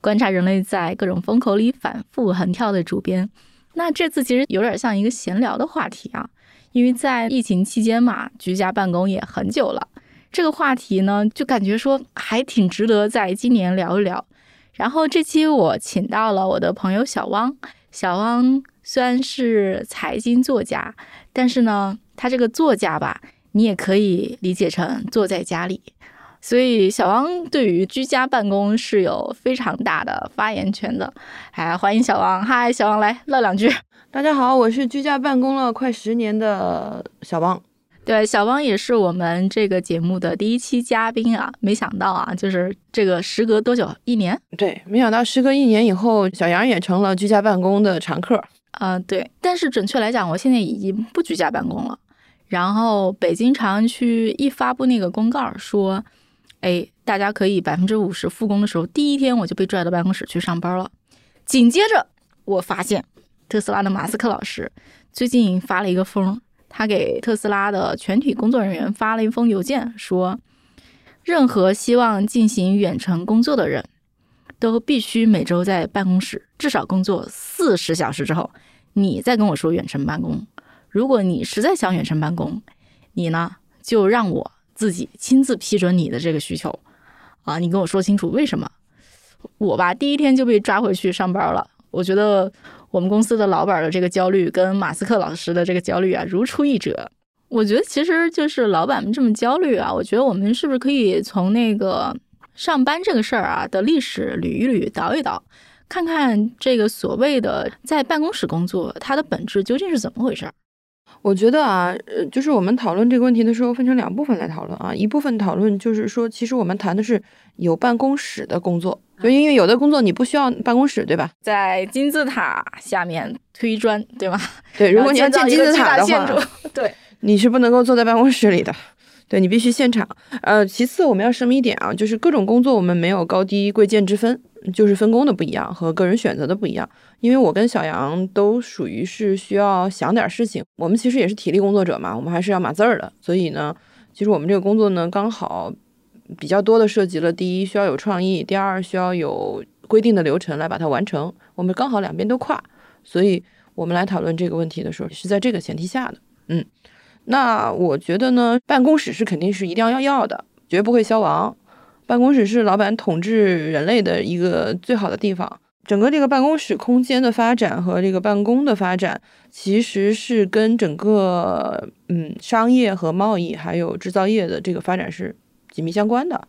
观察人类在各种风口里反复横跳的主编。那这次其实有点像一个闲聊的话题啊，因为在疫情期间嘛，居家办公也很久了，这个话题呢，就感觉说还挺值得在今年聊一聊。然后这期我请到了我的朋友小汪，小汪虽然是财经作家，但是呢，他这个作家吧。你也可以理解成坐在家里，所以小王对于居家办公是有非常大的发言权的。哎，欢迎小王，嗨，小王来唠两句。大家好，我是居家办公了快十年的小王。对，小王也是我们这个节目的第一期嘉宾啊。没想到啊，就是这个时隔多久？一年？对，没想到时隔一年以后，小杨也成了居家办公的常客。啊，对。但是准确来讲，我现在已经不居家办公了。然后北京朝阳区一发布那个公告说，哎，大家可以百分之五十复工的时候，第一天我就被拽到办公室去上班了。紧接着我发现，特斯拉的马斯克老师最近发了一个疯，他给特斯拉的全体工作人员发了一封邮件，说，任何希望进行远程工作的人，都必须每周在办公室至少工作四十小时之后，你再跟我说远程办公。如果你实在想远程办公，你呢就让我自己亲自批准你的这个需求，啊，你跟我说清楚为什么。我吧第一天就被抓回去上班了。我觉得我们公司的老板的这个焦虑跟马斯克老师的这个焦虑啊如出一辙。我觉得其实就是老板们这么焦虑啊，我觉得我们是不是可以从那个上班这个事儿啊的历史捋一捋、倒一倒，看看这个所谓的在办公室工作它的本质究竟是怎么回事儿？我觉得啊，呃，就是我们讨论这个问题的时候，分成两部分来讨论啊。一部分讨论就是说，其实我们谈的是有办公室的工作，就因为有的工作你不需要办公室，对吧？在金字塔下面推砖，对吗？对，如果你要建金字塔的话，对，你是不能够坐在办公室里的，对你必须现场。呃，其次我们要声明一点啊，就是各种工作我们没有高低贵贱之分。就是分工的不一样和个人选择的不一样，因为我跟小杨都属于是需要想点事情，我们其实也是体力工作者嘛，我们还是要码字儿的，所以呢，其实我们这个工作呢，刚好比较多的涉及了第一需要有创意，第二需要有规定的流程来把它完成，我们刚好两边都跨，所以我们来讨论这个问题的时候是在这个前提下的，嗯，那我觉得呢，办公室是肯定是一定要要的，绝不会消亡。办公室是老板统治人类的一个最好的地方。整个这个办公室空间的发展和这个办公的发展，其实是跟整个嗯商业和贸易还有制造业的这个发展是紧密相关的。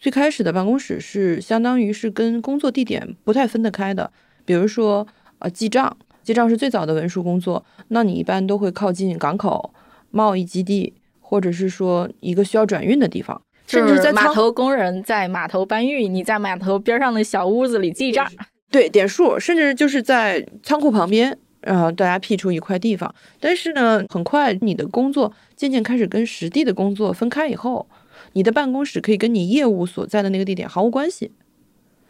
最开始的办公室是相当于是跟工作地点不太分得开的。比如说，呃，记账，记账是最早的文书工作，那你一般都会靠近港口、贸易基地，或者是说一个需要转运的地方。甚至在码头工人在码头搬运，你在码头边上的小屋子里记账，对点数，甚至就是在仓库旁边，然后大家辟出一块地方。但是呢，很快你的工作渐渐开始跟实地的工作分开以后，你的办公室可以跟你业务所在的那个地点毫无关系，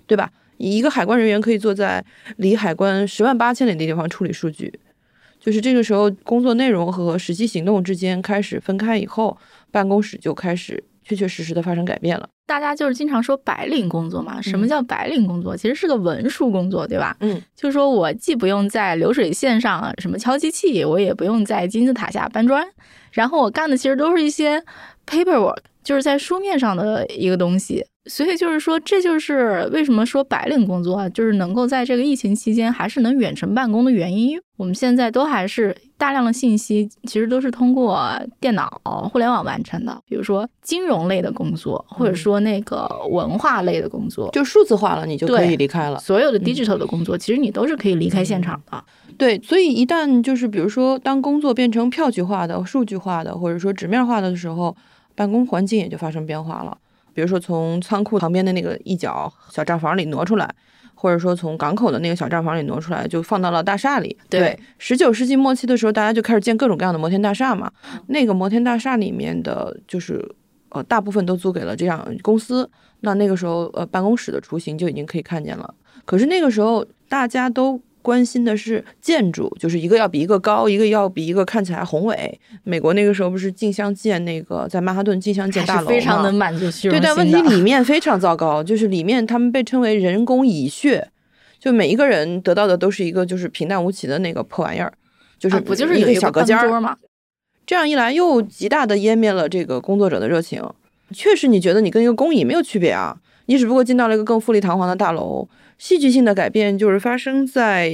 对吧？一个海关人员可以坐在离海关十万八千里的地方处理数据，就是这个时候工作内容和实际行动之间开始分开以后，办公室就开始。确确实实的发生改变了。大家就是经常说白领工作嘛，什么叫白领工作？其实是个文书工作，对吧？嗯，就是说我既不用在流水线上什么敲机器，我也不用在金字塔下搬砖，然后我干的其实都是一些 paperwork，就是在书面上的一个东西。所以就是说，这就是为什么说白领工作啊，就是能够在这个疫情期间还是能远程办公的原因。我们现在都还是大量的信息，其实都是通过电脑、互联网完成的。比如说金融类的工作，或者说那个文化类的工作，就数字化了，你就可以离开了。所有的 digital 的工作，其实你都是可以离开现场的。对，所以一旦就是比如说，当工作变成票据化的、数据化的，或者说纸面化的的时候，办公环境也就发生变化了。比如说，从仓库旁边的那个一角小账房里挪出来，或者说从港口的那个小账房里挪出来，就放到了大厦里。对，十九世纪末期的时候，大家就开始建各种各样的摩天大厦嘛。那个摩天大厦里面的，就是呃，大部分都租给了这样公司。那那个时候，呃，办公室的雏形就已经可以看见了。可是那个时候，大家都关心的是建筑，就是一个要比一个高，一个要比一个看起来宏伟。美国那个时候不是竞相建那个在曼哈顿竞相建大楼非常能满足虚荣对，但问题里面非常糟糕，就是里面他们被称为人工蚁穴，就每一个人得到的都是一个就是平淡无奇的那个破玩意儿，就是不就是一个小隔间吗？这样一来，又极大的湮灭了这个工作者的热情。确实，你觉得你跟一个工蚁没有区别啊？你只不过进到了一个更富丽堂皇的大楼。戏剧性的改变就是发生在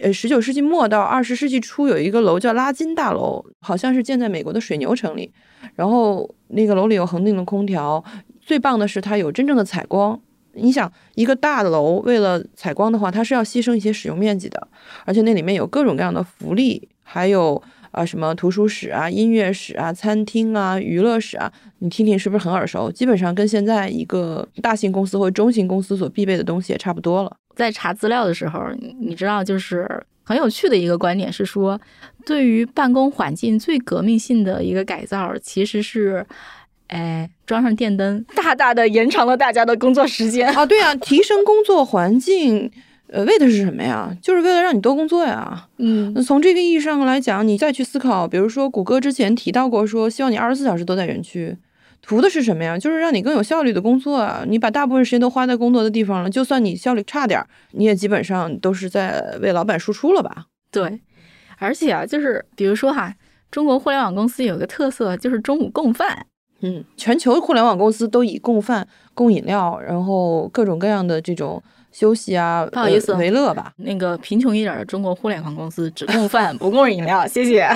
呃十九世纪末到二十世纪初，有一个楼叫拉金大楼，好像是建在美国的水牛城里。然后那个楼里有恒定的空调，最棒的是它有真正的采光。你想，一个大楼为了采光的话，它是要牺牲一些使用面积的，而且那里面有各种各样的福利，还有。啊，什么图书室啊、音乐室啊、餐厅啊、娱乐室啊，你听听是不是很耳熟？基本上跟现在一个大型公司或中型公司所必备的东西也差不多了。在查资料的时候，你知道，就是很有趣的一个观点是说，对于办公环境最革命性的一个改造，其实是，哎，装上电灯，大大的延长了大家的工作时间 啊。对啊，提升工作环境。呃，为的是什么呀？就是为了让你多工作呀。嗯，从这个意义上来讲，你再去思考，比如说谷歌之前提到过，说希望你二十四小时都在园区，图的是什么呀？就是让你更有效率的工作啊。你把大部分时间都花在工作的地方了，就算你效率差点，你也基本上都是在为老板输出了吧？对，而且啊，就是比如说哈，中国互联网公司有个特色，就是中午供饭。嗯，全球互联网公司都以供饭、供饮料，然后各种各样的这种。休息啊，不好意思，为乐吧。那个贫穷一点的中国互联网公司只供饭 不供饮料，谢谢。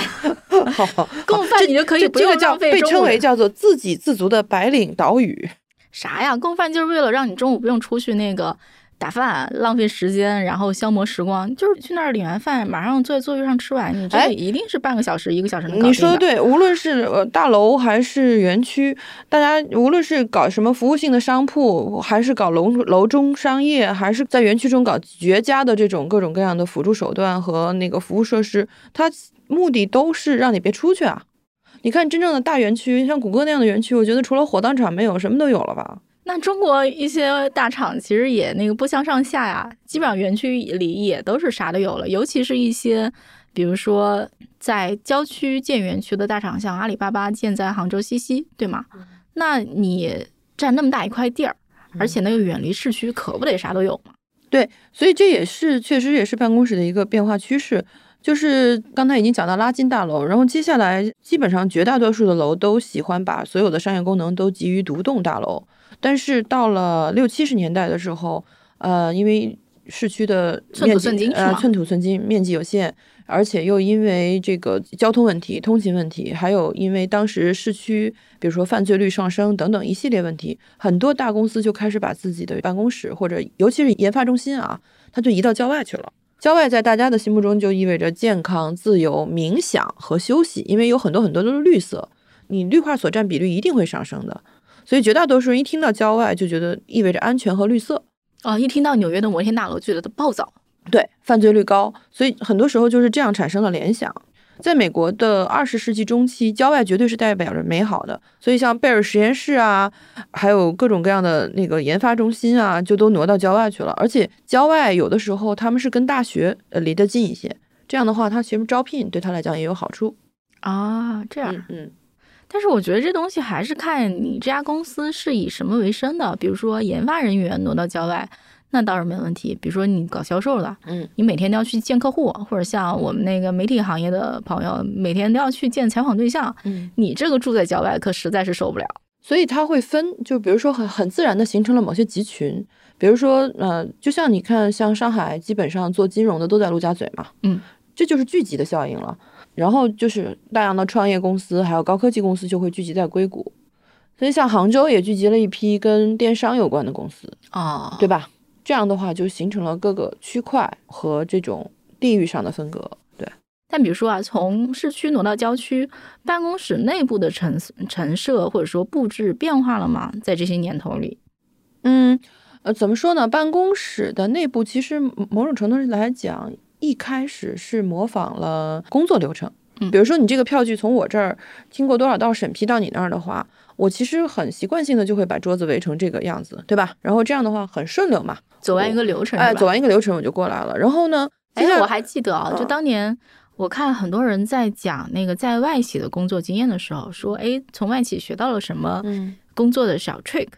供饭你就可以不用浪费。被称为叫做自给自足的白领岛屿。啥呀？供饭就是为了让你中午不用出去那个。打饭浪费时间，然后消磨时光，就是去那儿领完饭，马上坐在座位上吃完。你这一定是半个小时、一个小时能搞定。你说的对，无论是呃大楼还是园区，大家无论是搞什么服务性的商铺，还是搞楼楼中商业，还是在园区中搞绝佳的这种各种各样的辅助手段和那个服务设施，它目的都是让你别出去啊。你看真正的大园区，像谷歌那样的园区，我觉得除了火葬场没有，什么都有了吧。那中国一些大厂其实也那个不相上下呀，基本上园区里也都是啥都有了，尤其是一些，比如说在郊区建园区的大厂，像阿里巴巴建在杭州西溪，对吗？那你占那么大一块地儿，而且那个远离市区，可不得啥都有吗？对，所以这也是确实也是办公室的一个变化趋势，就是刚才已经讲到拉近大楼，然后接下来基本上绝大多数的楼都喜欢把所有的商业功能都集于独栋大楼。但是到了六七十年代的时候，呃，因为市区的寸土寸金呃寸土寸金，面积有限，而且又因为这个交通问题、通勤问题，还有因为当时市区比如说犯罪率上升等等一系列问题，很多大公司就开始把自己的办公室或者尤其是研发中心啊，它就移到郊外去了。郊外在大家的心目中就意味着健康、自由、冥想和休息，因为有很多很多都是绿色，你绿化所占比率一定会上升的。所以绝大多数人一听到郊外就觉得意味着安全和绿色啊，一听到纽约的摩天大楼觉得暴躁，对，犯罪率高，所以很多时候就是这样产生了联想。在美国的二十世纪中期，郊外绝对是代表着美好的，所以像贝尔实验室啊，还有各种各样的那个研发中心啊，就都挪到郊外去了。而且郊外有的时候他们是跟大学呃离得近一些，这样的话，他其实招聘对他来讲也有好处啊。这样，嗯。但是我觉得这东西还是看你这家公司是以什么为生的。比如说研发人员挪到郊外，那倒是没问题。比如说你搞销售的，嗯，你每天都要去见客户，或者像我们那个媒体行业的朋友，每天都要去见采访对象，嗯，你这个住在郊外可实在是受不了。所以它会分，就比如说很很自然的形成了某些集群，比如说呃，就像你看，像上海基本上做金融的都在陆家嘴嘛，嗯，这就是聚集的效应了。然后就是大量的创业公司，还有高科技公司就会聚集在硅谷，所以像杭州也聚集了一批跟电商有关的公司啊，对吧？这样的话就形成了各个区块和这种地域上的分隔。对，但比如说啊，从市区挪到郊区，办公室内部的陈陈设或者说布置变化了吗？在这些年头里，嗯呃，怎么说呢？办公室的内部其实某种程度上来讲，一开始是模仿了工作流程。嗯比如说你这个票据从我这儿经过多少道审批到你那儿的话，我其实很习惯性的就会把桌子围成这个样子，对吧？然后这样的话很顺溜嘛。走完一个流程，哎，走完一个流程我就过来了。然后呢，哎，我还记得啊，就嗯当年我看很多人在讲那个在外企的工作经验的时候，说，哎，从外企学到了什么嗯工作的小 trick，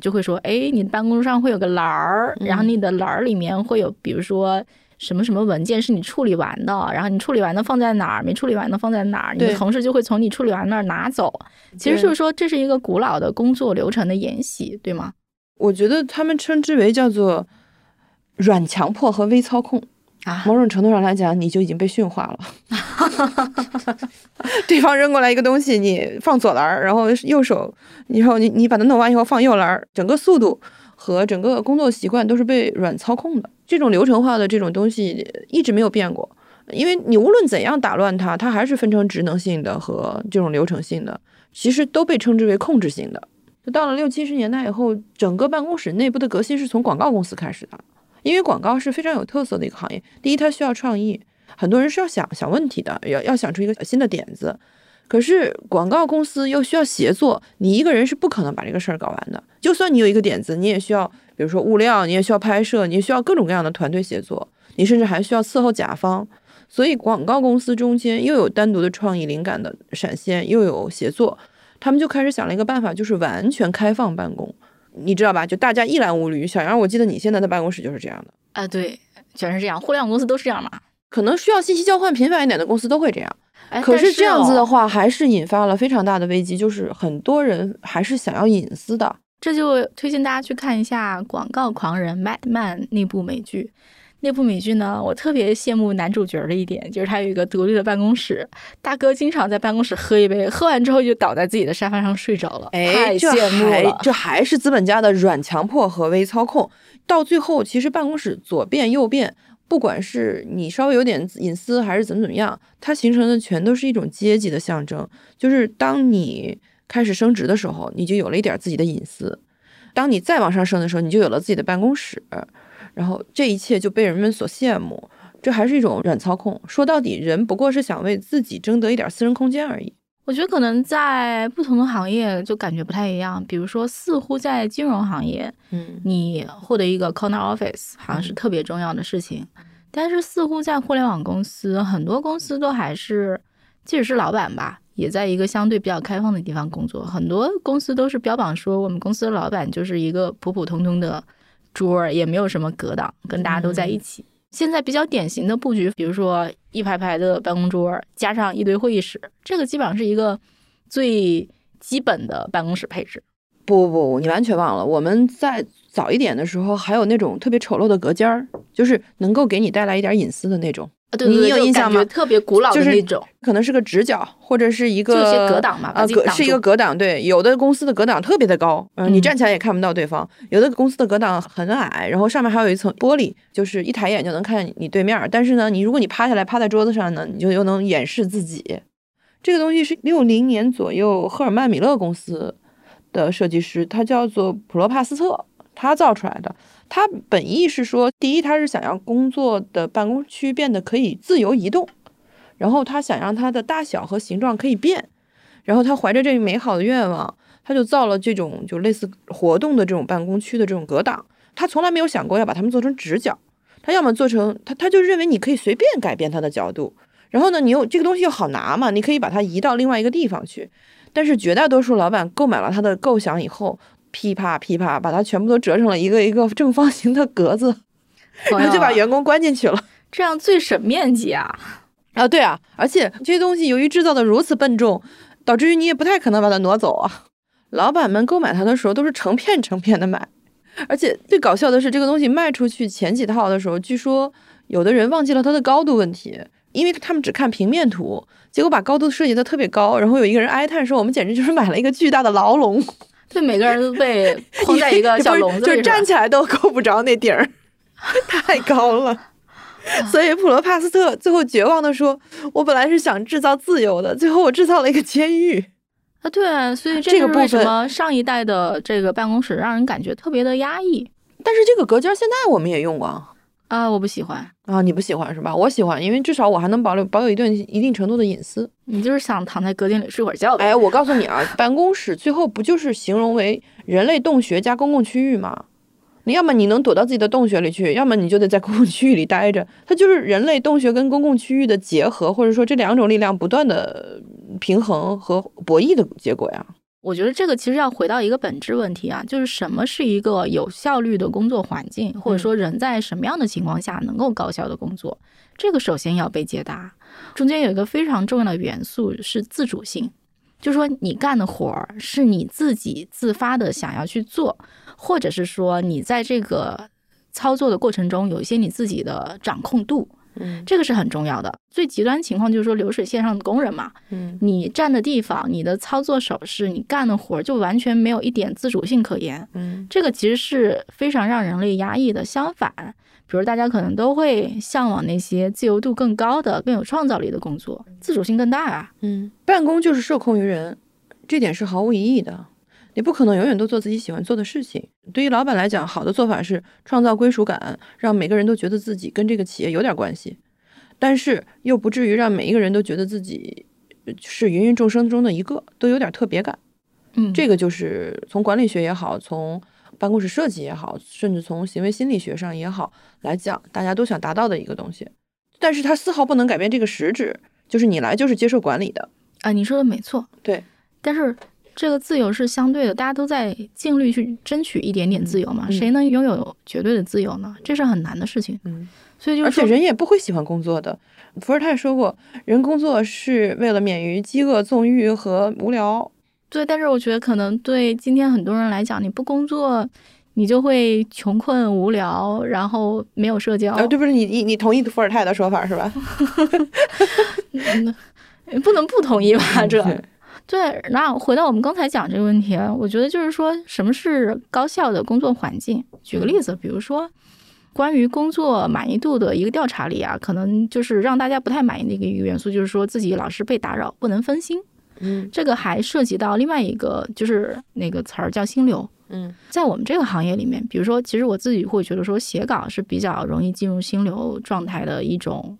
就会说，哎，你的办公桌上会有个栏儿，然后嗯你的栏儿里面会有，比如说。什么什么文件是你处理完的，然后你处理完的放在哪儿，没处理完的放在哪儿，你的同事就会从你处理完那儿拿走。其实就是说，这是一个古老的工作流程的沿袭，对吗？我觉得他们称之为叫做软强迫和微操控。啊，某种程度上来讲，你就已经被驯化了。对方扔过来一个东西，你放左栏儿，然后右手，然后你你把它弄完以后放右栏儿，整个速度和整个工作习惯都是被软操控的。这种流程化的这种东西一直没有变过，因为你无论怎样打乱它，它还是分成职能性的和这种流程性的，其实都被称之为控制性的。就到了六七十年代以后，整个办公室内部的革新是从广告公司开始的。因为广告是非常有特色的一个行业。第一，它需要创意，很多人是要想想问题的，要要想出一个新的点子。可是广告公司又需要协作，你一个人是不可能把这个事儿搞完的。就算你有一个点子，你也需要，比如说物料，你也需要拍摄，你也需要各种各样的团队协作，你甚至还需要伺候甲方。所以广告公司中间又有单独的创意灵感的闪现，又有协作，他们就开始想了一个办法，就是完全开放办公。你知道吧？就大家一览无余。小杨，我记得你现在的办公室就是这样的。啊，对，全是这样，互联网公司都是这样嘛。可能需要信息交换频繁一点的公司都会这样。哎，可是这样子的哦，话，还是引发了非常大的危机，就是很多人还是想要隐私的。这就推荐大家去看一下《广告狂人》Madman 那部美剧。那部美剧呢，我特别羡慕男主角的一点，就是他有一个独立的办公室，大哥经常在办公室喝一杯，喝完之后就倒在自己的沙发上睡着了，哎，太羡慕了。还这还是资本家的软强迫和微操控。到最后，其实办公室左变右变，不管是你稍微有点隐私还是怎么怎么样，它形成的全都是一种阶级的象征。就是当你开始升职的时候，你就有了一点自己的隐私；当你再往上升的时候，你就有了自己的办公室。然后这一切就被人们所羡慕，这还是一种软操控。说到底，人不过是想为自己争得一点私人空间而已。我觉得可能在不同的行业就感觉不太一样，比如说，似乎在金融行业，嗯你获得一个 corner office 好像是特别重要的事情，但是似乎在互联网公司，很多公司都还是，即使是老板吧，也在一个相对比较开放的地方工作。很多公司都是标榜说，我们公司的老板就是一个普普通通的桌儿，也没有什么隔挡，跟大家都在一起。现在比较典型的布局，比如说一排排的办公桌，加上一堆会议室，这个基本上是一个最基本的办公室配置。不不不，你完全忘了，我们在早一点的时候还有那种特别丑陋的隔间儿，就是能够给你带来一点隐私的那种，啊，对你对对，就有印象吗特别古老的就是那种。可能是个直角或者是一个隔挡嘛把啊，自己挡隔是一个住隔挡。对，有的公司的隔挡特别的高，嗯，你嗯站起来也看不到对方；有的公司的隔挡很矮，然后上面还有一层玻璃，就是一抬眼就能看你对面儿。但是呢，你如果你趴下来趴在桌子上呢，你就又能掩饰自己。这个东西是六零年左右赫尔曼米勒公司的设计师，他叫做普罗帕斯特，他造出来的。他本意是说，第一，他是想让工作的办公区变得可以自由移动，然后他想让它的大小和形状可以变，然后他怀着这个美好的愿望，他就造了这种就类似活动的这种办公区的这种隔挡。他从来没有想过要把它们做成直角，他要么做成他他就认为你可以随便改变它的角度，然后呢，你又这个东西又好拿嘛，你可以把它移到另外一个地方去。但是绝大多数老板购买了他的构想以后，噼啪噼啪把它全部都折成了一个一个正方形的格子，然后就把员工关进去了。这样最省面积啊！啊，对啊，而且这些东西由于制造的如此笨重，导致于你也不太可能把它挪走啊。老板们购买它的时候都是成片成片的买，而且最搞笑的是，这个东西卖出去前几套的时候，据说有的人忘记了它的高度问题，因为他们只看平面图，结果把高度设计的特别高，然后有一个人哀叹说：“我们简直就是买了一个巨大的牢笼，对，每个人都被 框在一个小笼子里，就是站起来都 够不着那顶儿，太高了。”所以普罗帕斯特最后绝望的说：“我本来是想制造自由的，最后我制造了一个监狱。啊，对，所以这这个部是为什分么上一代的这个办公室让人感觉特别的压抑。但是这个隔间现在我们也用过啊，我不喜欢啊，你不喜欢是吧？我喜欢，因为至少我还能保留保有一段一定程度的隐私。你就是想躺在隔间里睡会儿觉？哎，我告诉你啊，办公室最后不就是形容为人类洞穴加公共区域吗？你要么你能躲到自己的洞穴里去，要么你就得在公共区域里待着。它就是人类洞穴跟公共区域的结合，或者说这两种力量不断的平衡和博弈的结果呀。我觉得这个其实要回到一个本质问题啊，就是什么是一个有效率的工作环境，或者说人在什么样的情况下能够高效的工作，这个首先要被解答。中间有一个非常重要的元素是自主性，就是说你干的活儿是你自己自发的想要去做，或者是说你在这个操作的过程中有一些你自己的掌控度。嗯，这个是很重要的。最极端情况就是说流水线上的工人嘛，嗯，你站的地方、你的操作手势、你干的活儿，就完全没有一点自主性可言。嗯，这个其实是非常让人类压抑的。相反，比如大家可能都会向往那些自由度更高的、更有创造力的工作，自主性更大啊。嗯，办公就是受控于人，这点是毫无疑义的。你不可能永远都做自己喜欢做的事情。对于老板来讲，好的做法是创造归属感，让每个人都觉得自己跟这个企业有点关系，但是又不至于让每一个人都觉得自己是芸芸众生中的一个，都有点特别感。嗯，这个就是从管理学也好，从办公室设计也好，甚至从行为心理学上也好来讲，大家都想达到的一个东西。但是它丝毫不能改变这个实质，就是你来就是接受管理的。啊，你说的没错。对，但是。这个自由是相对的，大家都在尽力去争取一点点自由嘛。嗯谁能拥有绝对的自由呢？这是很难的事情。嗯，所以就而且，人也不会喜欢工作的。伏尔泰说过，人工作是为了免于饥饿、纵欲和无聊。对，但是我觉得可能对今天很多人来讲，你不工作，你就会穷困无聊，然后没有社交。啊，对不是你你你同意伏尔泰的说法是吧？嗯，不能不同意吧？这对对。那回到我们刚才讲这个问题啊，我觉得就是说，什么是高效的工作环境？举个例子，比如说。关于工作满意度的一个调查里啊，可能就是让大家不太满意的一个元素，就是说自己老是被打扰，不能分心。嗯这个还涉及到另外一个，就是那个词儿叫心流。嗯在我们这个行业里面，比如说，其实我自己会觉得说，写稿是比较容易进入心流状态的一种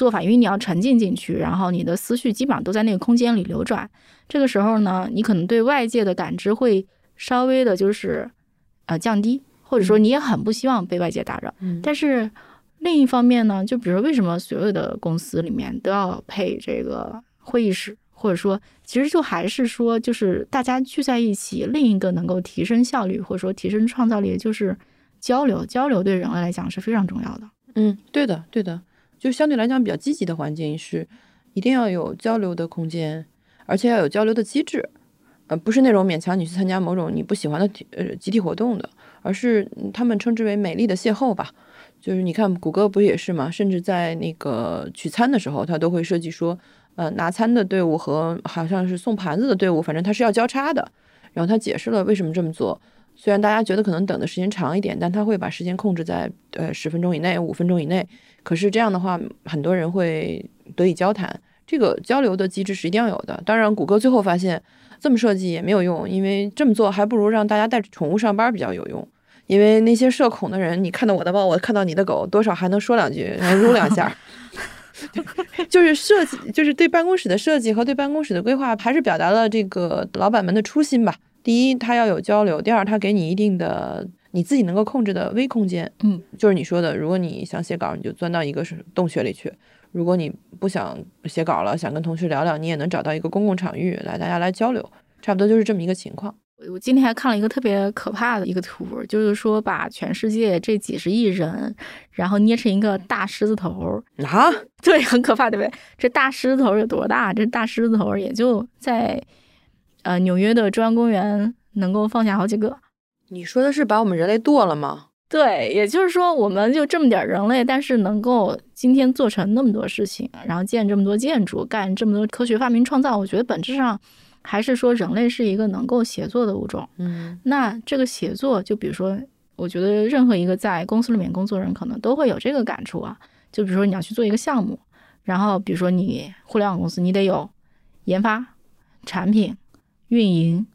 做法，因为你要沉浸进去，然后你的思绪基本上都在那个空间里流转。这个时候呢，你可能对外界的感知会稍微的，就是呃降低，或者说你也很不希望被外界打扰。嗯但是另一方面呢，就比如说为什么所有的公司里面都要配这个会议室，或者说其实就还是说，就是大家聚在一起，另一个能够提升效率或者说提升创造力，就是交流。交流对人类来讲是非常重要的。嗯，对的对的，就相对来讲比较积极的环境是一定要有交流的空间，而且要有交流的机制。呃，不是那种勉强你去参加某种你不喜欢的体呃集体活动的，而是他们称之为美丽的邂逅吧。就是你看谷歌不也是吗？甚至在那个取餐的时候，他都会设计说，呃，拿餐的队伍和好像是送盘子的队伍，反正它是要交叉的。然后他解释了为什么这么做。虽然大家觉得可能等的时间长一点，但他会把时间控制在呃十分钟以内、五分钟以内。可是这样的话，很多人会得以交谈。这个交流的机制是一定要有的。当然，谷歌最后发现这么设计也没有用，因为这么做还不如让大家带宠物上班比较有用。因为那些社恐的人，你看到我的猫，我看到你的狗，多少还能说两句，撸两下。就是设计，就是对办公室的设计和对办公室的规划，还是表达了这个老板们的初心吧。第一，他要有交流；第二，他给你一定的你自己能够控制的微空间。嗯，就是你说的，如果你想写稿，你就钻到一个是洞穴里去；如果你不想写稿了，想跟同事聊聊，你也能找到一个公共场域来大家来交流。差不多就是这么一个情况。我今天还看了一个特别可怕的一个图，就是说把全世界这几十亿人，然后捏成一个大狮子头，啊，对，很可怕，对不对？这大狮子头有多大？这大狮子头也就在呃纽约的中央公园能够放下好几个。你说的是把我们人类剁了吗？对，也就是说，我们就这么点儿人类，但是能够今天做成那么多事情，然后建这么多建筑，干这么多科学发明创造，我觉得本质上还是说人类是一个能够协作的物种。嗯那这个协作，就比如说，我觉得任何一个在公司里面工作的人，可能都会有这个感触啊。就比如说你要去做一个项目，然后比如说你互联网公司，你得有研发、产品、运营，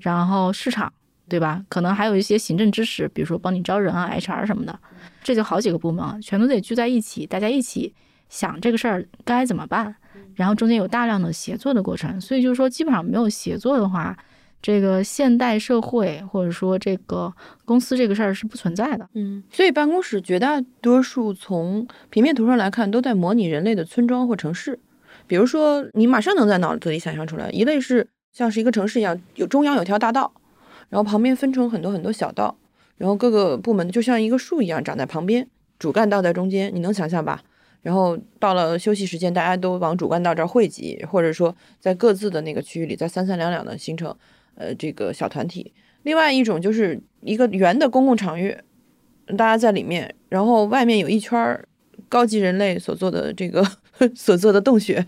然后市场，对吧？可能还有一些行政支持，比如说帮你招人啊、HR 什么的，这就好几个部门，全都得聚在一起，大家一起想这个事儿该怎么办，然后中间有大量的协作的过程。所以就是说，基本上没有协作的话，这个现代社会或者说这个公司这个事儿是不存在的。嗯，所以办公室绝大多数从平面图上来看，都在模拟人类的村庄或城市。比如说，你马上能在脑子里想象出来，一类是像是一个城市一样，有中央有条大道。然后旁边分成很多很多小道，然后各个部门就像一个树一样长在旁边，主干道在中间，你能想象吧？然后到了休息时间，大家都往主干道这儿汇集，或者说在各自的那个区域里，再三三两两的形成呃这个小团体。另外一种就是一个圆的公共场域，大家在里面，然后外面有一圈高级人类所做的这个 所做的洞穴，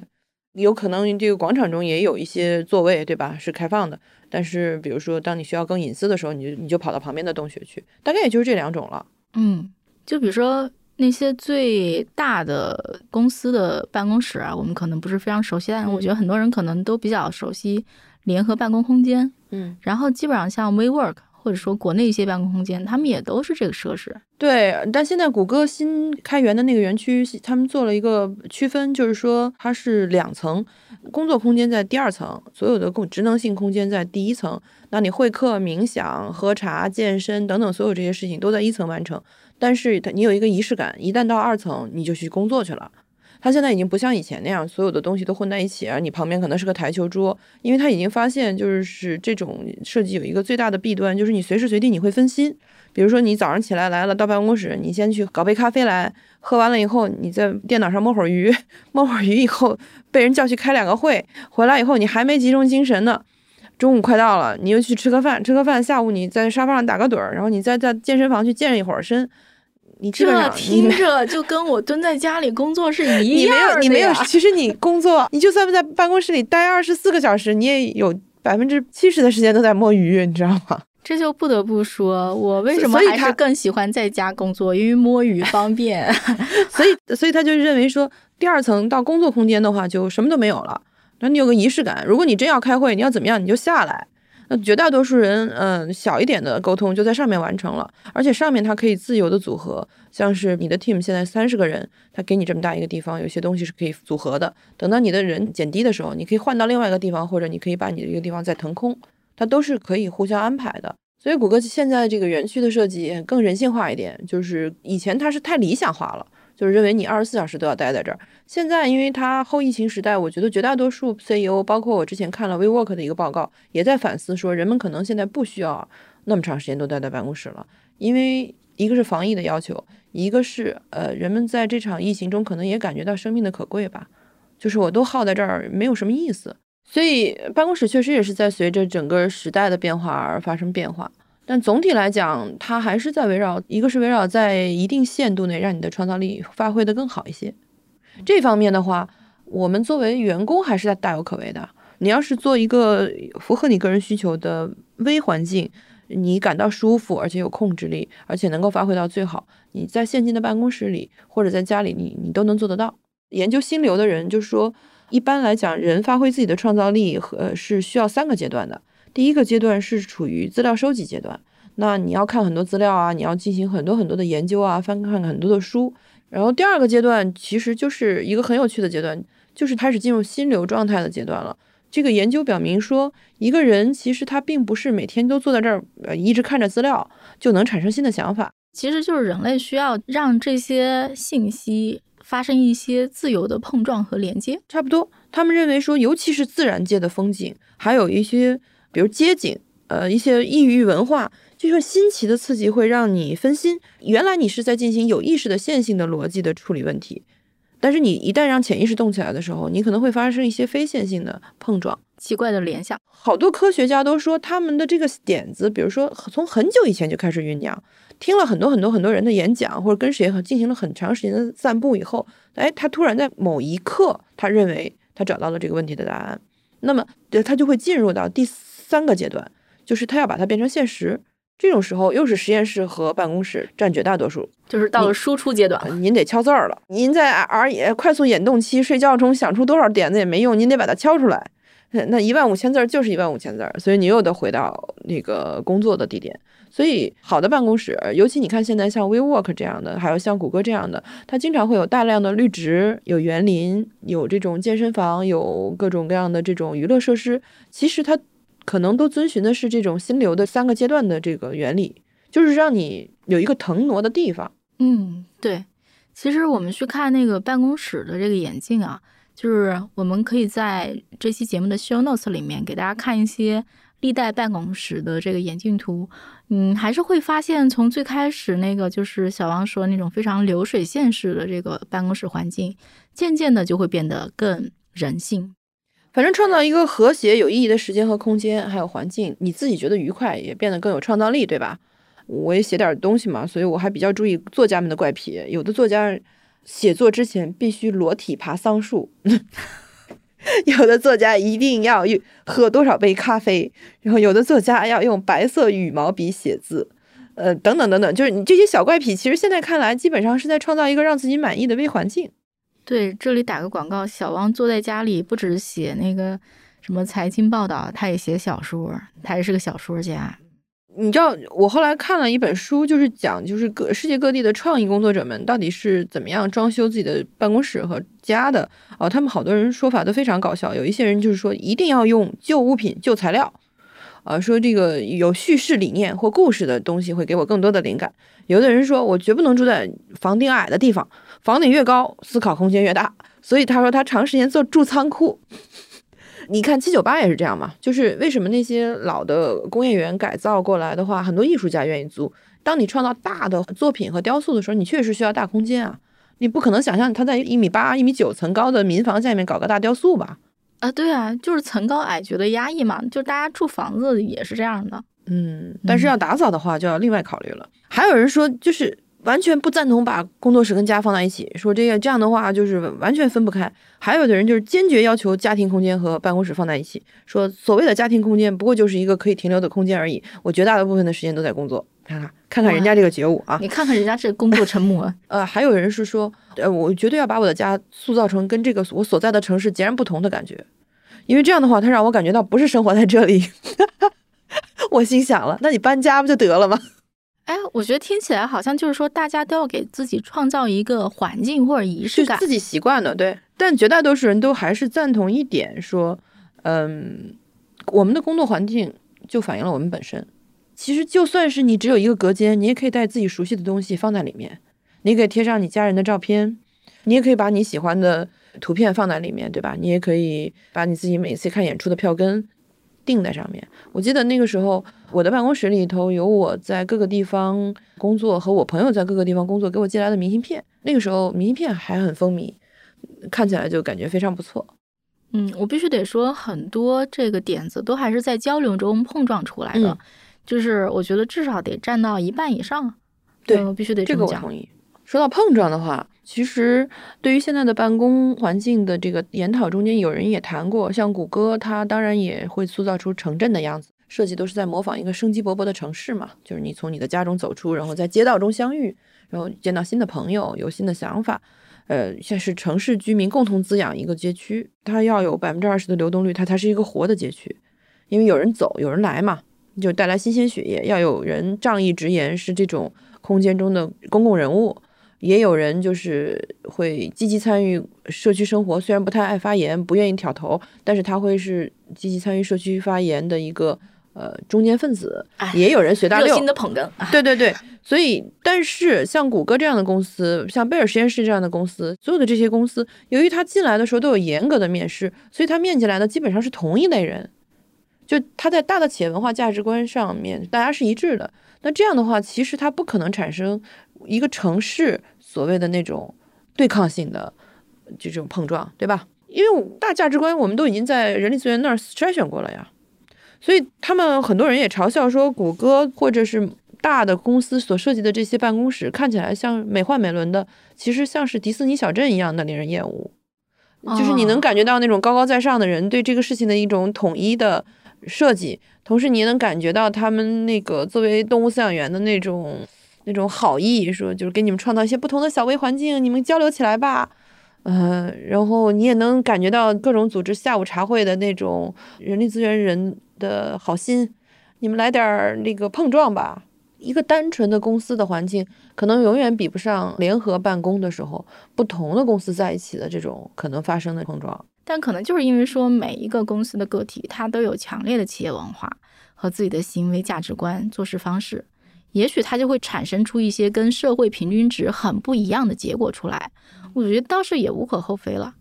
有可能这个广场中也有一些座位，对吧？是开放的。但是，比如说，当你需要更隐私的时候，你就你就跑到旁边的洞穴去，大概也就是这两种了。嗯，就比如说那些最大的公司的办公室啊，我们可能不是非常熟悉，但是我觉得很多人可能都比较熟悉联合办公空间。嗯，然后基本上像 WeWork。或者说国内一些办公空间，他们也都是这个设施。对，但现在谷歌新开源的那个园区，他们做了一个区分，就是说它是两层，工作空间在第二层，所有的工职能性空间在第一层。那你会客、冥想、喝茶、健身等等所有这些事情都在一层完成，但是你有一个仪式感，一旦到二层，你就去工作去了。它现在已经不像以前那样，所有的东西都混在一起啊！你旁边可能是个台球桌，因为它已经发现，就是是这种设计有一个最大的弊端，就是你随时随地你会分心。比如说你早上起来来了到办公室，你先去搞杯咖啡来，喝完了以后，你在电脑上摸会儿鱼，摸会儿鱼以后被人叫去开两个会，回来以后你还没集中精神呢，中午快到了，你又去吃个饭，吃个饭，下午你在沙发上打个盹儿，然后你再在健身房去健一会儿身。你这听着就跟我蹲在家里工作是 一样的。你没有，你没有。其实你工作，你就算在办公室里待二十四个小时，你也有百分之七十的时间都在摸鱼，你知道吗？这就不得不说，我为什么还是更喜欢在家工作，因为摸鱼方便。所以，所以他就认为说，第二层到工作空间的话，就什么都没有了。那你有个仪式感，如果你真要开会，你要怎么样，你就下来。那绝大多数人，嗯，小一点的沟通就在上面完成了，而且上面它可以自由的组合，像是你的 team 现在三十个人，他给你这么大一个地方，有些东西是可以组合的。等到你的人减低的时候，你可以换到另外一个地方，或者你可以把你的一个地方再腾空，它都是可以互相安排的。所以谷歌现在这个园区的设计更人性化一点，就是以前它是太理想化了。就是认为你二十四小时都要待在这儿。现在，因为它后疫情时代，我觉得绝大多数 CEO，包括我之前看了 WeWork 的一个报告，也在反思说，人们可能现在不需要那么长时间都待在办公室了。因为一个是防疫的要求，一个是呃，人们在这场疫情中可能也感觉到生命的可贵吧。就是我都耗在这儿，没有什么意思。所以办公室确实也是在随着整个时代的变化而发生变化。但总体来讲，它还是在围绕，一个是围绕在一定限度内让你的创造力发挥的更好一些。这方面的话，我们作为员工还是大有可为的。你要是做一个符合你个人需求的微环境，你感到舒服，而且有控制力，而且能够发挥到最好，你在现今的办公室里或者在家里，你你都能做得到。研究心流的人就说，一般来讲，人发挥自己的创造力和是需要三个阶段的。第一个阶段是处于资料收集阶段，那你要看很多资料啊，你要进行很多很多的研究啊，翻看很多的书。然后第二个阶段其实就是一个很有趣的阶段，就是开始进入心流状态的阶段了。这个研究表明说，一个人其实他并不是每天都坐在这儿，呃，一直看着资料就能产生新的想法。其实就是人类需要让这些信息发生一些自由的碰撞和连接。差不多，他们认为说，尤其是自然界的风景，还有一些。比如街景，呃，一些异域文化，就是新奇的刺激会让你分心。原来你是在进行有意识的线性的逻辑的处理问题，但是你一旦让潜意识动起来的时候，你可能会发生一些非线性的碰撞、奇怪的联想。好多科学家都说，他们的这个点子，比如说从很久以前就开始酝酿，听了很多很多很多人的演讲，或者跟谁进行了很长时间的散步以后，哎，他突然在某一刻，他认为他找到了这个问题的答案，那么他就会进入到第四。三个阶段，就是他要把它变成现实。这种时候，又是实验室和办公室占绝大多数，就是到了输出阶段，您得敲字儿了。您在 R 也快速眼动期睡觉中想出多少点子也没用，您得把它敲出来。那一万五千字儿就是一万五千字儿，所以你又得回到那个工作的地点。所以好的办公室，尤其你看现在像 WeWork 这样的，还有像谷歌这样的，它经常会有大量的绿植，有园林，有这种健身房，有各种各样的这种娱乐设施。其实它可能都遵循的是这种心流的三个阶段的这个原理，就是让你有一个腾挪的地方。嗯，对。其实我们去看那个办公室的这个眼镜啊。就是我们可以在这期节目的 show notes 里面给大家看一些历代办公室的这个眼镜图，嗯，还是会发现从最开始那个就是小王说那种非常流水线式的这个办公室环境，渐渐的就会变得更人性。反正创造一个和谐有意义的时间和空间，还有环境，你自己觉得愉快，也变得更有创造力，对吧？我也写点东西嘛，所以我还比较注意作家们的怪癖，有的作家。写作之前必须裸体爬桑树，有的作家一定要喝多少杯咖啡，然后有的作家要用白色羽毛笔写字，呃，等等等等，就是你这些小怪癖，其实现在看来基本上是在创造一个让自己满意的微环境。对，这里打个广告，小王坐在家里不止写那个什么财经报道，他也写小说，他也是个小说家。你知道，我后来看了一本书，就是讲，就是各世界各地的创意工作者们到底是怎么样装修自己的办公室和家的。哦，他们好多人说法都非常搞笑。有一些人就是说，一定要用旧物品、旧材料，啊，说这个有叙事理念或故事的东西会给我更多的灵感。有的人说我绝不能住在房顶矮的地方，房顶越高，思考空间越大。所以他说他长时间做住仓库。你看七九八也是这样嘛，就是为什么那些老的工业园改造过来的话，很多艺术家愿意租。当你创造大的作品和雕塑的时候，你确实需要大空间啊，你不可能想象他在一米八、一米九层高的民房下面搞个大雕塑吧？啊，对啊，就是层高矮觉得压抑嘛，就大家住房子也是这样的。嗯，但是要打扫的话就要另外考虑了。还有人说就是。完全不赞同把工作室跟家放在一起，说这个这样的话就是完全分不开。还有的人就是坚决要求家庭空间和办公室放在一起，说所谓的家庭空间不过就是一个可以停留的空间而已。我绝大多部分的时间都在工作，看看看看人家这个觉悟啊！你看看人家这工作沉默。呃，还有人是说，呃，我绝对要把我的家塑造成跟这个我所在的城市截然不同的感觉，因为这样的话，他让我感觉到不是生活在这里。我心想了，那你搬家不就得了吗？哎，我觉得听起来好像就是说，大家都要给自己创造一个环境或者仪式感，自己习惯的，对。但绝大多数人都还是赞同一点，说，嗯，我们的工作环境就反映了我们本身。其实就算是你只有一个隔间，你也可以带自己熟悉的东西放在里面，你可以贴上你家人的照片，你也可以把你喜欢的图片放在里面，对吧？你也可以把你自己每次看演出的票根。定在上面。我记得那个时候，我的办公室里头有我在各个地方工作和我朋友在各个地方工作给我寄来的明信片。那个时候明信片还很风靡，看起来就感觉非常不错。嗯，我必须得说，很多这个点子都还是在交流中碰撞出来的，就是我觉得至少得占到一半以上。对，我必须得这个我同意。说到碰撞的话，其实对于现在的办公环境的这个研讨中间，有人也谈过，像谷歌，它当然也会塑造出城镇的样子，设计都是在模仿一个生机勃勃的城市嘛，就是你从你的家中走出，然后在街道中相遇，然后见到新的朋友，有新的想法，呃，像是城市居民共同滋养一个街区，它要有百分之二十的流动率，它才是一个活的街区，因为有人走，有人来嘛，就带来新鲜血液，要有人仗义直言，是这种空间中的公共人物。也有人就是会积极参与社区生活，虽然不太爱发言，不愿意挑头，但是他会是积极参与社区发言的一个呃中间分子。也有人随大流，热心的捧哏。对对对，所以但是像谷歌这样的公司，像贝尔实验室这样的公司，所有的这些公司，由于他进来的时候都有严格的面试，所以他面进来的基本上是同一类人，就他在大的企业文化价值观上面大家是一致的。那这样的话，其实它不可能产生一个城市。所谓的那种对抗性的这种碰撞，对吧？因为大价值观我们都已经在人力资源那儿筛选过了呀，所以他们很多人也嘲笑说，谷歌或者是大的公司所设计的这些办公室看起来像美奂美轮的，其实像是迪士尼小镇一样的令人厌恶。就是你能感觉到那种高高在上的人对这个事情的一种统一的设计，同时你也能感觉到他们那个作为动物饲养员的那种。那种好意说，就是给你们创造一些不同的小微环境，你们交流起来吧。呃，然后你也能感觉到各种组织下午茶会的那种人力资源人的好心，你们来点儿那个碰撞吧。一个单纯的公司的环境，可能永远比不上联合办公的时候，不同的公司在一起的这种可能发生的碰撞。但可能就是因为说每一个公司的个体，他都有强烈的企业文化和自己的行为价值观、做事方式，也许他就会产生出一些跟社会平均值很不一样的结果出来。我觉得倒是也无可厚非了。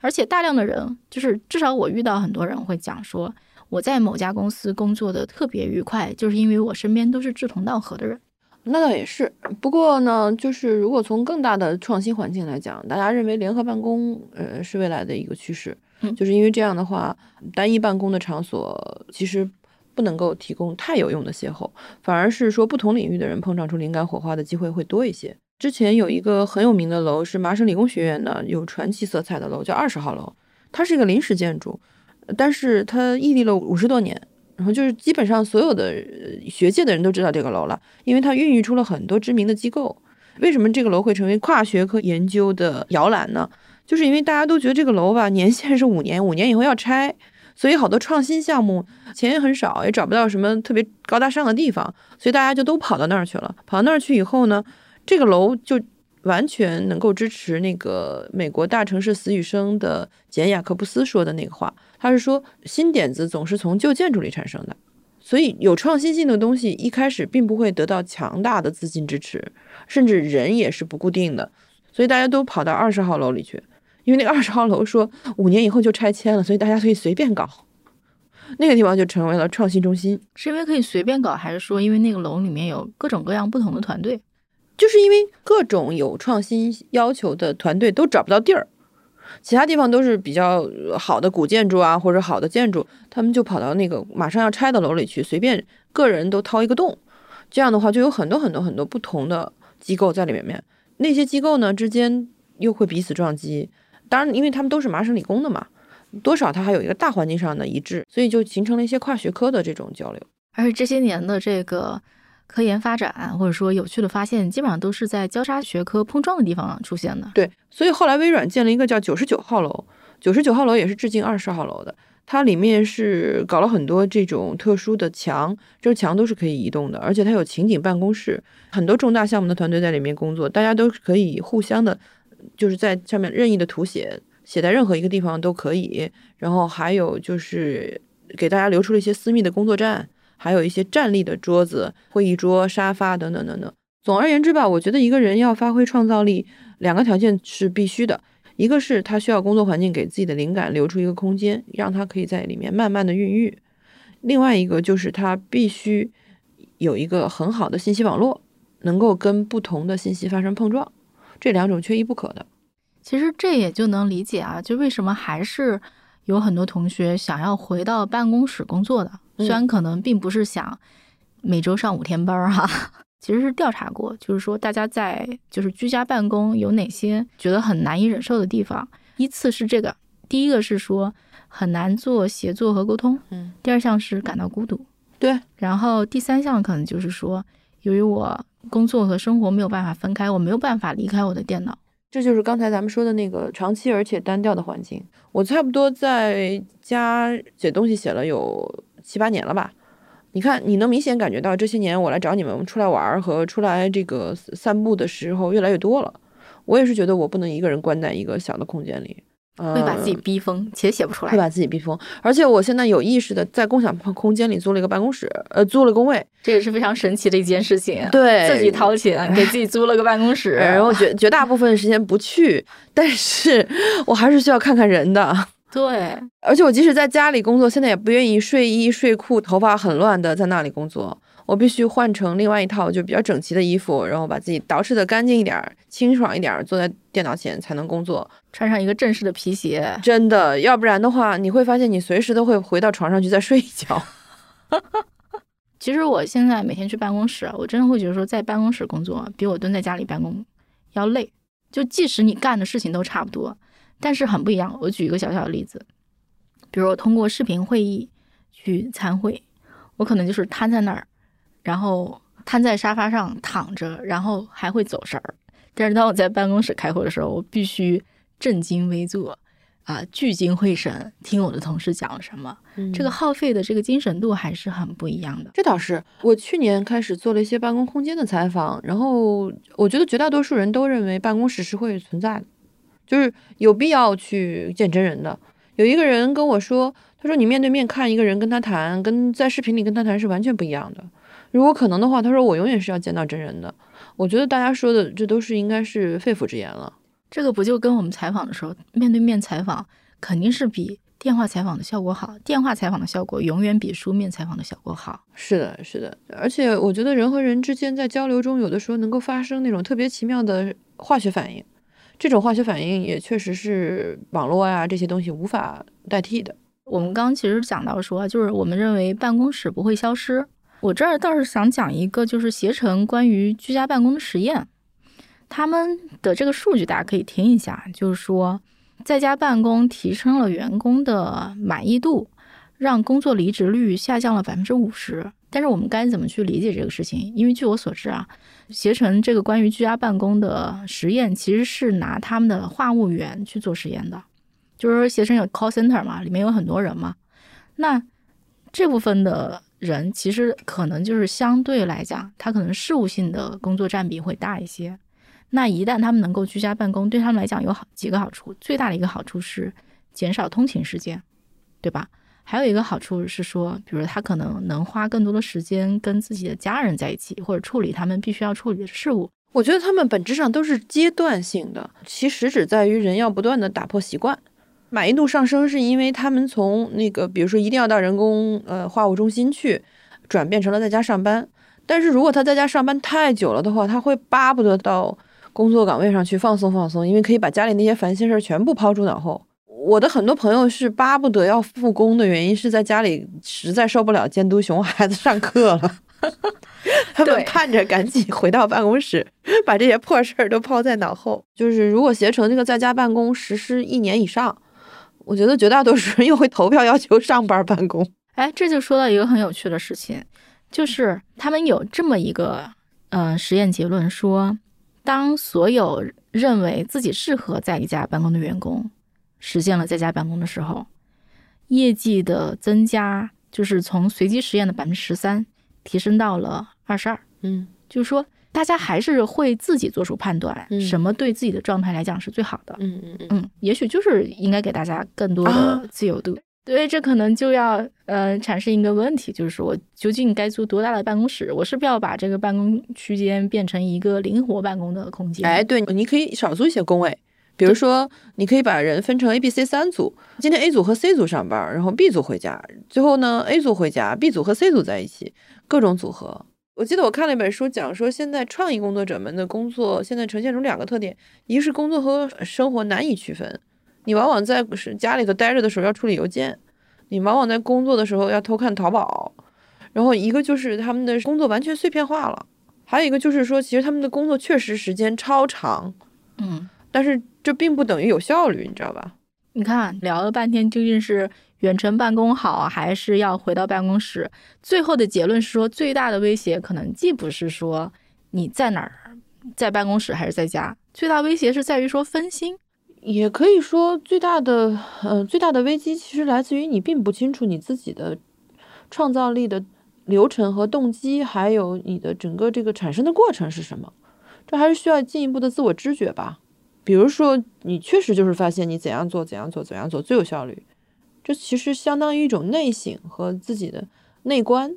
而且大量的人，就是至少我遇到很多人会讲说。我在某家公司工作的特别愉快，就是因为我身边都是志同道合的人。那倒也是，不过呢，就是如果从更大的创新环境来讲，大家认为联合办公，呃，是未来的一个趋势。嗯，就是因为这样的话，单一办公的场所其实不能够提供太有用的邂逅，反而是说不同领域的人碰撞出灵感火花的机会会多一些。之前有一个很有名的楼是麻省理工学院的，有传奇色彩的楼，叫二十号楼，它是一个临时建筑。但是它屹立了五十多年，然后就是基本上所有的学界的人都知道这个楼了，因为它孕育出了很多知名的机构。为什么这个楼会成为跨学科研究的摇篮呢？就是因为大家都觉得这个楼吧，年限是五年，五年以后要拆，所以好多创新项目钱也很少，也找不到什么特别高大上的地方，所以大家就都跑到那儿去了。跑到那儿去以后呢，这个楼就。完全能够支持那个美国大城市死与生的简·雅克布斯说的那个话，他是说新点子总是从旧建筑里产生的，所以有创新性的东西一开始并不会得到强大的资金支持，甚至人也是不固定的，所以大家都跑到二十号楼里去，因为那个二十号楼说五年以后就拆迁了，所以大家可以随便搞，那个地方就成为了创新中心。是因为可以随便搞，还是说因为那个楼里面有各种各样不同的团队？就是因为各种有创新要求的团队都找不到地儿，其他地方都是比较好的古建筑啊，或者好的建筑，他们就跑到那个马上要拆的楼里去，随便个人都掏一个洞。这样的话，就有很多很多很多不同的机构在里面面。那些机构呢之间又会彼此撞击。当然，因为他们都是麻省理工的嘛，多少它还有一个大环境上的一致，所以就形成了一些跨学科的这种交流。而且这些年的这个。科研发展或者说有趣的发现，基本上都是在交叉学科碰撞的地方出现的。对，所以后来微软建了一个叫九十九号楼，九十九号楼也是致敬二十号楼的。它里面是搞了很多这种特殊的墙，这个墙都是可以移动的，而且它有情景办公室，很多重大项目的团队在里面工作，大家都可以互相的，就是在上面任意的涂写，写在任何一个地方都可以。然后还有就是给大家留出了一些私密的工作站。还有一些站立的桌子、会议桌、沙发等等等等。总而言之吧，我觉得一个人要发挥创造力，两个条件是必须的：一个是他需要工作环境给自己的灵感留出一个空间，让他可以在里面慢慢的孕育；另外一个就是他必须有一个很好的信息网络，能够跟不同的信息发生碰撞。这两种缺一不可的。其实这也就能理解啊，就为什么还是有很多同学想要回到办公室工作的。虽然可能并不是想每周上五天班儿哈，其实是调查过，就是说大家在就是居家办公有哪些觉得很难以忍受的地方。依次是这个，第一个是说很难做协作和沟通，嗯，第二项是感到孤独，对，然后第三项可能就是说，由于我工作和生活没有办法分开，我没有办法离开我的电脑。这就是刚才咱们说的那个长期而且单调的环境。我差不多在家写东西写了有。七八年了吧？你看，你能明显感觉到这些年我来找你们出来玩和出来这个散步的时候越来越多了。我也是觉得我不能一个人关在一个小的空间里，会把自己逼疯，且写不出来，会把自己逼疯。而且我现在有意识的在共享空间里租了一个办公室，呃，租了工位，这也是非常神奇的一件事情。对，自己掏钱给自己租了个办公室，然后绝绝大部分时间不去，但是我还是需要看看人的。对，而且我即使在家里工作，现在也不愿意睡衣睡裤，头发很乱的在那里工作。我必须换成另外一套就比较整齐的衣服，然后把自己捯饬的干净一点、清爽一点，坐在电脑前才能工作。穿上一个正式的皮鞋，真的，要不然的话，你会发现你随时都会回到床上去再睡一觉。其实我现在每天去办公室，我真的会觉得说，在办公室工作比我蹲在家里办公要累。就即使你干的事情都差不多。但是很不一样。我举一个小小的例子，比如我通过视频会议去参会，我可能就是瘫在那儿，然后瘫在沙发上躺着，然后还会走神儿。但是当我在办公室开会的时候，我必须正襟危坐啊，聚精会神听我的同事讲了什么。嗯这个耗费的这个精神度还是很不一样的。这倒是，我去年开始做了一些办公空间的采访，然后我觉得绝大多数人都认为办公室是会存在的，就是有必要去见真人的。有一个人跟我说，他说你面对面看一个人跟他谈，跟在视频里跟他谈是完全不一样的。如果可能的话，他说我永远是要见到真人的。我觉得大家说的这都是应该是肺腑之言了。这个不就跟我们采访的时候面对面采访，肯定是比电话采访的效果好。电话采访的效果永远比书面采访的效果好。是的，是的，而且我觉得人和人之间在交流中，有的时候能够发生那种特别奇妙的化学反应，这种化学反应也确实是网络呀、这些东西无法代替的。我们刚刚其实讲到说，就是我们认为办公室不会消失。我这儿倒是想讲一个，就是携程关于居家办公的实验，他们的这个数据大家可以听一下，就是说在家办公提升了员工的满意度，让工作离职率下降了百分之五十。但是我们该怎么去理解这个事情？因为据我所知啊，携程这个关于居家办公的实验，其实是拿他们的话务员去做实验的。就是携程有 call center 嘛，里面有很多人嘛，那这部分的人其实可能就是相对来讲，他可能事务性的工作占比会大一些。那一旦他们能够居家办公，对他们来讲有好几个好处，最大的一个好处是减少通勤时间，对吧？还有一个好处是说，比如他可能能花更多的时间跟自己的家人在一起，或者处理他们必须要处理的事务。我觉得他们本质上都是阶段性的，其实只在于人要不断的打破习惯。满意度上升是因为他们从那个，比如说一定要到人工呃话务中心去，转变成了在家上班。但是如果他在家上班太久了的话，他会巴不得到工作岗位上去放松放松，因为可以把家里那些烦心事儿全部抛诸脑后。我的很多朋友是巴不得要复工的原因，是在家里实在受不了监督熊孩子上课了，他们盼着赶紧回到办公室，把这些破事儿都抛在脑后。就是如果携程这个在家办公实施一年以上，我觉得绝大多数人 又会投票要求上班办公。哎，这就说到一个很有趣的事情，就是他们有这么一个嗯、呃实验结论说，当所有认为自己适合在家办公的员工实现了在家办公的时候，业绩的增加就是从随机实验的百分之十三提升到了二十二，嗯就是说大家还是会自己做出判断，嗯什么对自己的状态来讲是最好的。嗯嗯嗯，嗯，也许就是应该给大家更多啊的自由度。对，这可能就要呃产生一个问题，就是说我究竟该租多大的办公室？我是不是要把这个办公区间变成一个灵活办公的空间？哎，对，你可以少租一些工位，比如说，你可以把人分成 A、B、C 三组，今天 A 组和 C 组上班，然后 B 组回家，最后呢 A 组回家，B 组和 C 组在一起，各种组合。我记得我看了一本书，讲说现在创意工作者们的工作现在呈现出两个特点，一个是工作和生活难以区分，你往往在是家里头待着的时候要处理邮件，你往往在工作的时候要偷看淘宝，然后一个就是他们的工作完全碎片化了，还有一个就是说，其实他们的工作确实时间超长，嗯，但是这并不等于有效率，你知道吧？你看聊了半天，究竟是远程办公好，还是要回到办公室？最后的结论是说，最大的威胁可能既不是说你在哪儿，在办公室还是在家，最大威胁是在于说分心。也可以说，最大的呃最大的危机其实来自于你并不清楚你自己的创造力的流程和动机，还有你的整个这个产生的过程是什么。这还是需要进一步的自我知觉吧。比如说，你确实就是发现你怎样做怎样做怎样做最有效率，这其实相当于一种内省和自己的内观。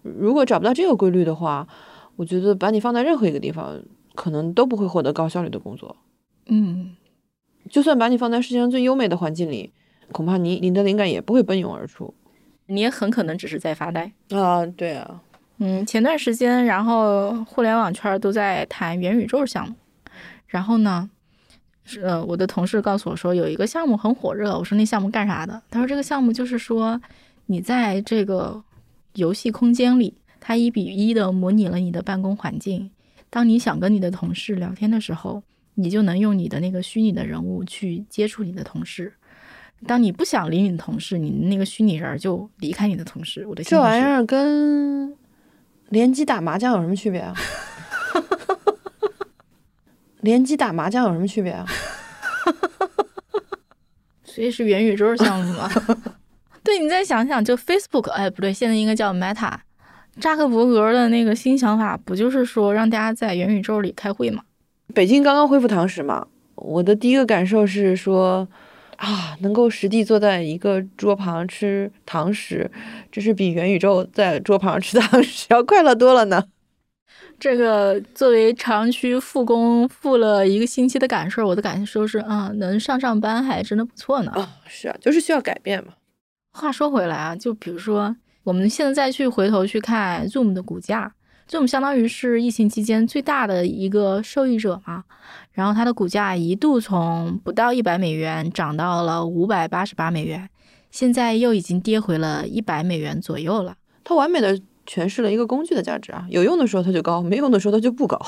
如果找不到这个规律的话，我觉得把你放在任何一个地方，可能都不会获得高效率的工作。嗯，就算把你放在世界上最优美的环境里，恐怕你你的灵感也不会奔涌而出。你也很可能只是在发呆。啊，对啊，嗯，前段时间，然后互联网圈都在谈元宇宙项目，然后呢，是呃，我的同事告诉我说有一个项目很火热，我说那项目干啥的？他说这个项目就是说你在这个游戏空间里，它一比一的模拟了你的办公环境。当你想跟你的同事聊天的时候，你就能用你的那个虚拟的人物去接触你的同事。当你不想理你的同事，你那个虚拟人儿就离开你的同事。我的这玩意，儿跟联机打麻将有什么区别啊？联机打麻将有什么区别啊？所以是元宇宙项目吗？对，你再想想，就 Facebook，哎，不对，现在应该叫 Meta，扎克伯格的那个新想法，不就是说让大家在元宇宙里开会吗？北京刚刚恢复堂食嘛，我的第一个感受是说，啊，能够实地坐在一个桌旁吃堂食，这是比元宇宙在桌旁吃 堂食要快乐多了呢。这个作为长期复工复了一个星期的感受，我的感受是，啊，能上上班还真的不错呢。啊，是啊，就是需要改变嘛。话说回来啊，就比如说我们现在再去回头去看 Zoom 的股价，Zoom 相当于是疫情期间最大的一个受益者嘛。然后它的股价一度从不到一百美元涨到了五百八十八美元，现在又已经跌回了一百美元左右了。它完美的诠释了一个工具的价值啊，有用的时候它就高，没用的时候它就不高。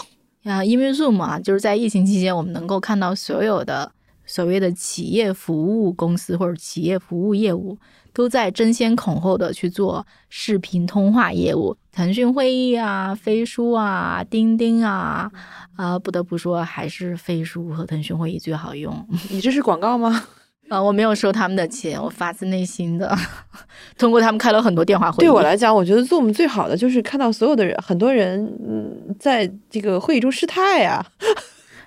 啊，因为 Zoom 啊，就是在疫情期间，我们能够看到所有的所谓的企业服务公司或者企业服务业务。都在争先恐后的去做视频通话业务，腾讯会议啊、飞书啊、钉钉啊，啊，不得不说还是飞书和腾讯会议最好用。你这是广告吗？啊，我没有收他们的钱，我发自内心的通过他们开了很多电话会议。对我来讲，我觉得 Zoom 最好的就是看到所有的人，很多人嗯，在这个会议中失态呀。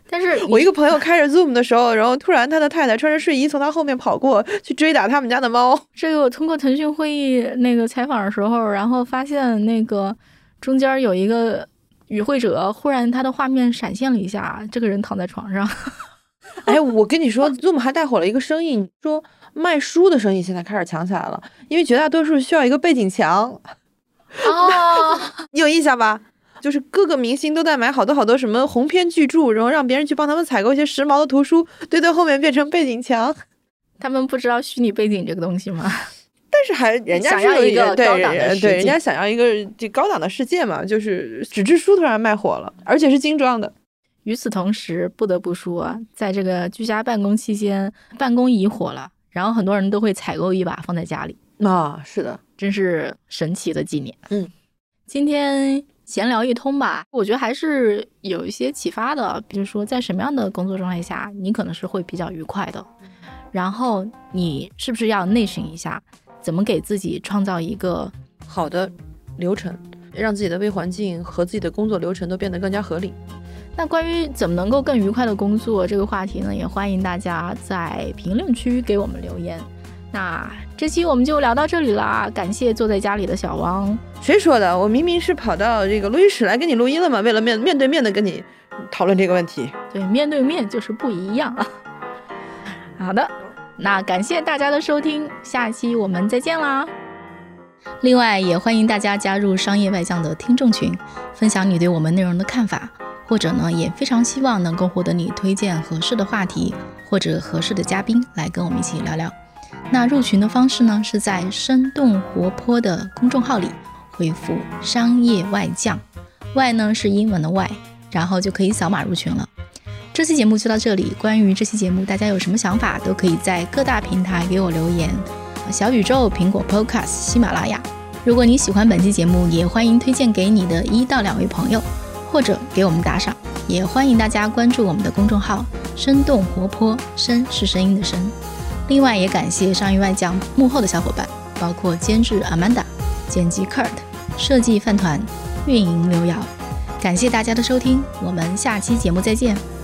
但是我一个朋友开着 Zoom 的时候，然后突然他的太太穿着睡衣从他后面跑过去追打他们家的猫。这个我通过腾讯会议那个采访的时候，然后发现那个中间有一个与会者，忽然他的画面闪现了一下，这个人躺在床上。哎，我跟你说，Zoom 还带火了一个生意，说卖书的生意现在开始强起来了，因为绝大多数需要一个背景墙。哦，你有印象吧？就是各个明星都在买好多好多什么鸿篇巨著，然后让别人去帮他们采购一些时髦的图书，堆在后面变成背景墙。他们不知道虚拟背景这个东西吗？但是还人家是有一个高档的对，人家想要一个这高档的世界嘛。就是纸质书突然卖火了，而且是精装的。与此同时，不得不说，在这个居家办公期间，办公椅火了，然后很多人都会采购一把放在家里。啊，是的，真是神奇的纪念。嗯，今天。闲聊一通吧，我觉得还是有一些启发的。比如说，在什么样的工作状态下，你可能是会比较愉快的。然后，你是不是要内省一下，怎么给自己创造一个好的流程，让自己的微环境和自己的工作流程都变得更加合理？那关于怎么能够更愉快的工作这个话题呢，也欢迎大家在评论区给我们留言。那这期我们就聊到这里啦，感谢坐在家里的小王。谁说的？我明明是跑到这个录音室来跟你录音了嘛，为了面面对面的跟你讨论这个问题。对，面对面就是不一样啊。好的，那感谢大家的收听，下期我们再见啦。另外，也欢迎大家加入商业外向的听众群，分享你对我们内容的看法，或者呢，也非常希望能够获得你推荐合适的话题或者合适的嘉宾来跟我们一起聊聊。那入群的方式呢，是在生动活泼的公众号里回复“商业外将”，外呢是英文的外，然后就可以扫码入群了。这期节目就到这里，关于这期节目大家有什么想法，都可以在各大平台给我留言，小宇宙、苹果 Podcast、喜马拉雅。如果你喜欢本期节目，也欢迎推荐给你的一到两位朋友，或者给我们打赏。也欢迎大家关注我们的公众号“生动活泼”，声是声音的声。另外，也感谢上一外教幕后的小伙伴，包括监制 Amanda、剪辑 Kurt、设计饭团、运营刘瑶。感谢大家的收听，我们下期节目再见。